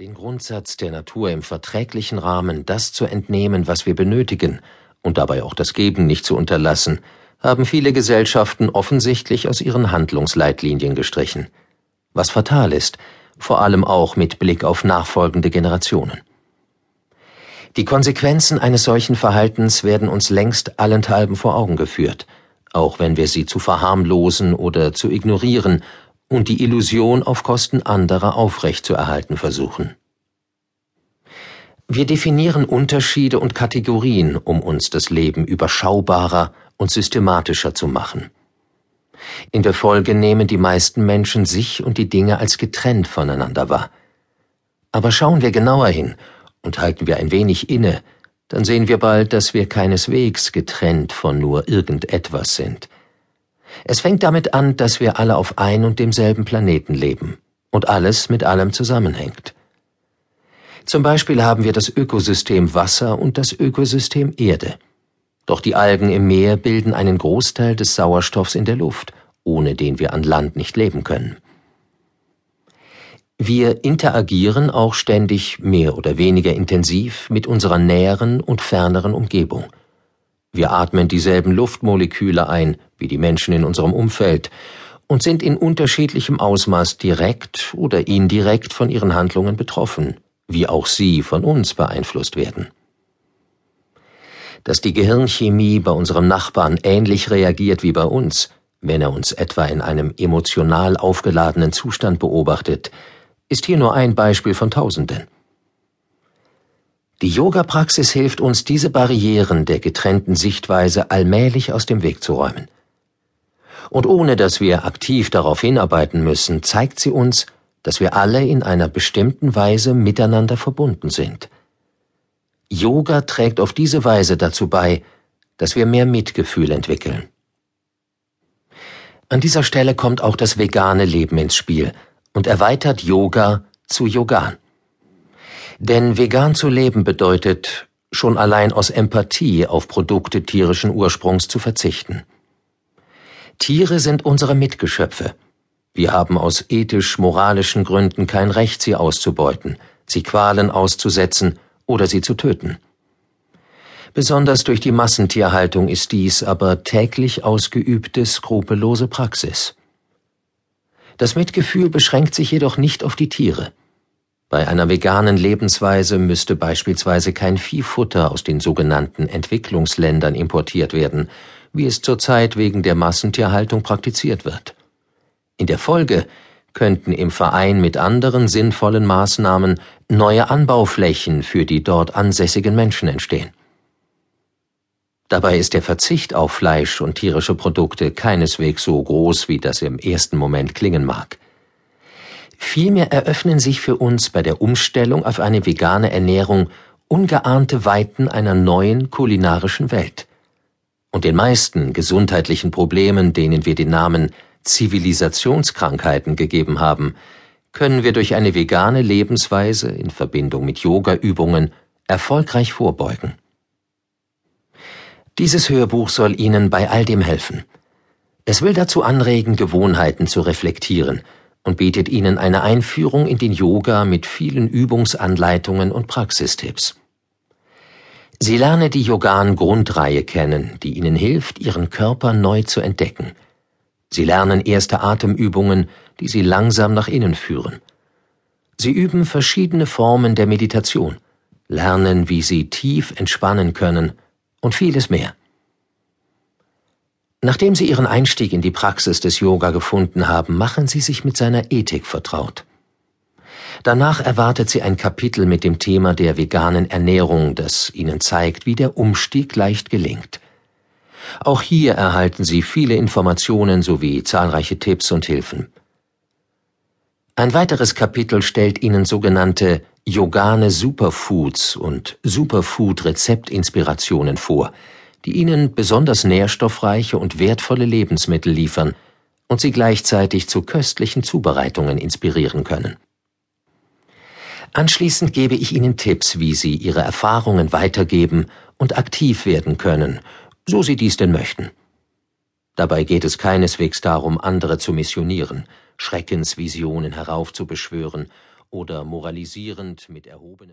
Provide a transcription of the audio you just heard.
Den Grundsatz der Natur im verträglichen Rahmen das zu entnehmen, was wir benötigen, und dabei auch das Geben nicht zu unterlassen, haben viele Gesellschaften offensichtlich aus ihren Handlungsleitlinien gestrichen. Was fatal ist, vor allem auch mit Blick auf nachfolgende Generationen. Die Konsequenzen eines solchen Verhaltens werden uns längst allenthalben vor Augen geführt, auch wenn wir sie zu verharmlosen oder zu ignorieren und die Illusion auf Kosten anderer aufrechtzuerhalten versuchen. Wir definieren Unterschiede und Kategorien, um uns das Leben überschaubarer und systematischer zu machen. In der Folge nehmen die meisten Menschen sich und die Dinge als getrennt voneinander wahr. Aber schauen wir genauer hin und halten wir ein wenig inne, dann sehen wir bald, dass wir keineswegs getrennt von nur irgendetwas sind – es fängt damit an, dass wir alle auf ein und demselben Planeten leben und alles mit allem zusammenhängt. Zum Beispiel haben wir das Ökosystem Wasser und das Ökosystem Erde. Doch die Algen im Meer bilden einen Großteil des Sauerstoffs in der Luft, ohne den wir an Land nicht leben können. Wir interagieren auch ständig mehr oder weniger intensiv mit unserer näheren und ferneren Umgebung. Wir atmen dieselben Luftmoleküle ein wie die Menschen in unserem Umfeld und sind in unterschiedlichem Ausmaß direkt oder indirekt von ihren Handlungen betroffen, wie auch sie von uns beeinflusst werden. Dass die Gehirnchemie bei unserem Nachbarn ähnlich reagiert wie bei uns, wenn er uns etwa in einem emotional aufgeladenen Zustand beobachtet, ist hier nur ein Beispiel von Tausenden. Die Yoga-Praxis hilft uns, diese Barrieren der getrennten Sichtweise allmählich aus dem Weg zu räumen. Und ohne dass wir aktiv darauf hinarbeiten müssen, zeigt sie uns, dass wir alle in einer bestimmten Weise miteinander verbunden sind. Yoga trägt auf diese Weise dazu bei, dass wir mehr Mitgefühl entwickeln. An dieser Stelle kommt auch das vegane Leben ins Spiel und erweitert Yoga zu Yogan. Denn vegan zu leben bedeutet, schon allein aus Empathie auf Produkte tierischen Ursprungs zu verzichten. Tiere sind unsere Mitgeschöpfe. Wir haben aus ethisch-moralischen Gründen kein Recht, sie auszubeuten, sie Qualen auszusetzen oder sie zu töten. Besonders durch die Massentierhaltung ist dies aber täglich ausgeübte skrupellose Praxis. Das Mitgefühl beschränkt sich jedoch nicht auf die Tiere. Bei einer veganen Lebensweise müsste beispielsweise kein Viehfutter aus den sogenannten Entwicklungsländern importiert werden, wie es zurzeit wegen der Massentierhaltung praktiziert wird. In der Folge könnten im Verein mit anderen sinnvollen Maßnahmen neue Anbauflächen für die dort ansässigen Menschen entstehen. Dabei ist der Verzicht auf Fleisch und tierische Produkte keineswegs so groß, wie das im ersten Moment klingen mag. Vielmehr eröffnen sich für uns bei der Umstellung auf eine vegane Ernährung ungeahnte Weiten einer neuen kulinarischen Welt. Und den meisten gesundheitlichen Problemen, denen wir den Namen Zivilisationskrankheiten gegeben haben, können wir durch eine vegane Lebensweise in Verbindung mit Yogaübungen erfolgreich vorbeugen. Dieses Hörbuch soll Ihnen bei all dem helfen. Es will dazu anregen, Gewohnheiten zu reflektieren und bietet Ihnen eine Einführung in den Yoga mit vielen Übungsanleitungen und Praxistipps. Sie lernen die Yogan-Grundreihe kennen, die Ihnen hilft, Ihren Körper neu zu entdecken. Sie lernen erste Atemübungen, die Sie langsam nach innen führen. Sie üben verschiedene Formen der Meditation, lernen, wie Sie tief entspannen können und vieles mehr. Nachdem Sie Ihren Einstieg in die Praxis des Yoga gefunden haben, machen Sie sich mit seiner Ethik vertraut. Danach erwartet Sie ein Kapitel mit dem Thema der veganen Ernährung, das Ihnen zeigt, wie der Umstieg leicht gelingt. Auch hier erhalten Sie viele Informationen sowie zahlreiche Tipps und Hilfen. Ein weiteres Kapitel stellt Ihnen sogenannte Yogane Superfoods und Superfood-Rezeptinspirationen vor – die ihnen besonders nährstoffreiche und wertvolle Lebensmittel liefern und sie gleichzeitig zu köstlichen Zubereitungen inspirieren können. Anschließend gebe ich Ihnen Tipps, wie Sie Ihre Erfahrungen weitergeben und aktiv werden können, so Sie dies denn möchten. Dabei geht es keineswegs darum, andere zu missionieren, Schreckensvisionen heraufzubeschwören oder moralisierend mit erhobenem